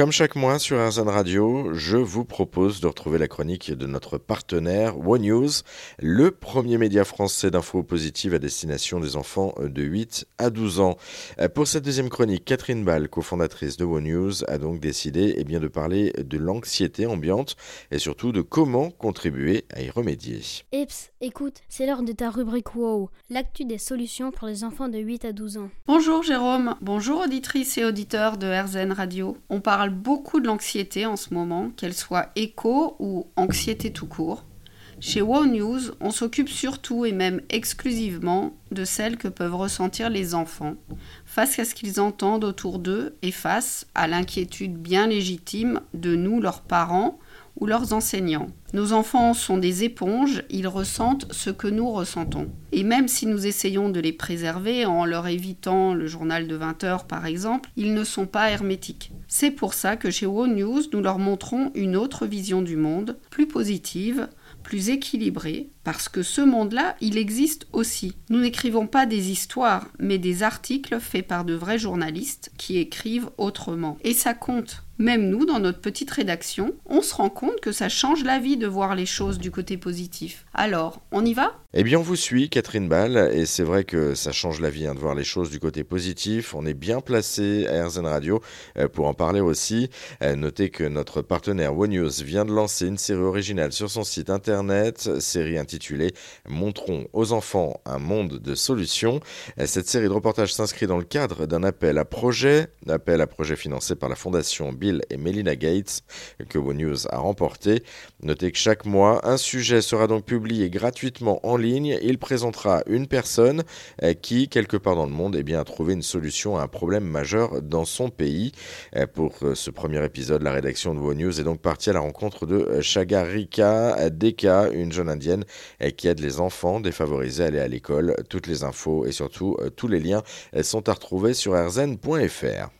Comme chaque mois sur RZN Radio, je vous propose de retrouver la chronique de notre partenaire One News, le premier média français d'infos positives à destination des enfants de 8 à 12 ans. Pour cette deuxième chronique, Catherine Ball, cofondatrice de One News, a donc décidé eh bien, de parler de l'anxiété ambiante et surtout de comment contribuer à y remédier. Eps, écoute, c'est l'heure de ta rubrique WOW, l'actu des solutions pour les enfants de 8 à 12 ans. Bonjour Jérôme, bonjour auditrices et auditeurs de RZN Radio. On parle beaucoup de l'anxiété en ce moment, qu'elle soit écho ou anxiété tout court. Chez Wow News, on s'occupe surtout et même exclusivement de celles que peuvent ressentir les enfants face à ce qu'ils entendent autour d'eux et face à l'inquiétude bien légitime de nous, leurs parents, ou leurs enseignants. Nos enfants sont des éponges, ils ressentent ce que nous ressentons. Et même si nous essayons de les préserver en leur évitant le journal de 20 heures par exemple, ils ne sont pas hermétiques. C'est pour ça que chez Wow News, nous leur montrons une autre vision du monde, plus positive, plus équilibrée, parce que ce monde-là, il existe aussi. Nous n'écrivons pas des histoires, mais des articles faits par de vrais journalistes qui écrivent autrement. Et ça compte. Même nous, dans notre petite rédaction, on se rend compte que ça change la vie de voir les choses du côté positif. Alors, on y va? Eh bien, on vous suit, Catherine Ball, et c'est vrai que ça change la vie hein, de voir les choses du côté positif. On est bien placé à RZN Radio euh, pour en parler aussi. Euh, notez que notre partenaire News vient de lancer une série originale sur son site internet, série intitulée Montrons aux enfants un monde de solutions. Euh, cette série de reportages s'inscrit dans le cadre d'un appel à projet, appel à projet financé par la Fondation Bill et Melina Gates que News a remporté. Notez que chaque mois, un sujet sera donc publié gratuitement en ligne. Il présentera une personne euh, qui, quelque part dans le monde, eh bien, a trouvé une solution à un problème majeur dans son pays. Euh, pour euh, ce premier épisode, la rédaction de News est donc partie à la rencontre de Shagarika Deka, une jeune indienne qui aide les enfants défavorisés à aller à l'école. Toutes les infos et surtout tous les liens sont à retrouver sur rzn.fr.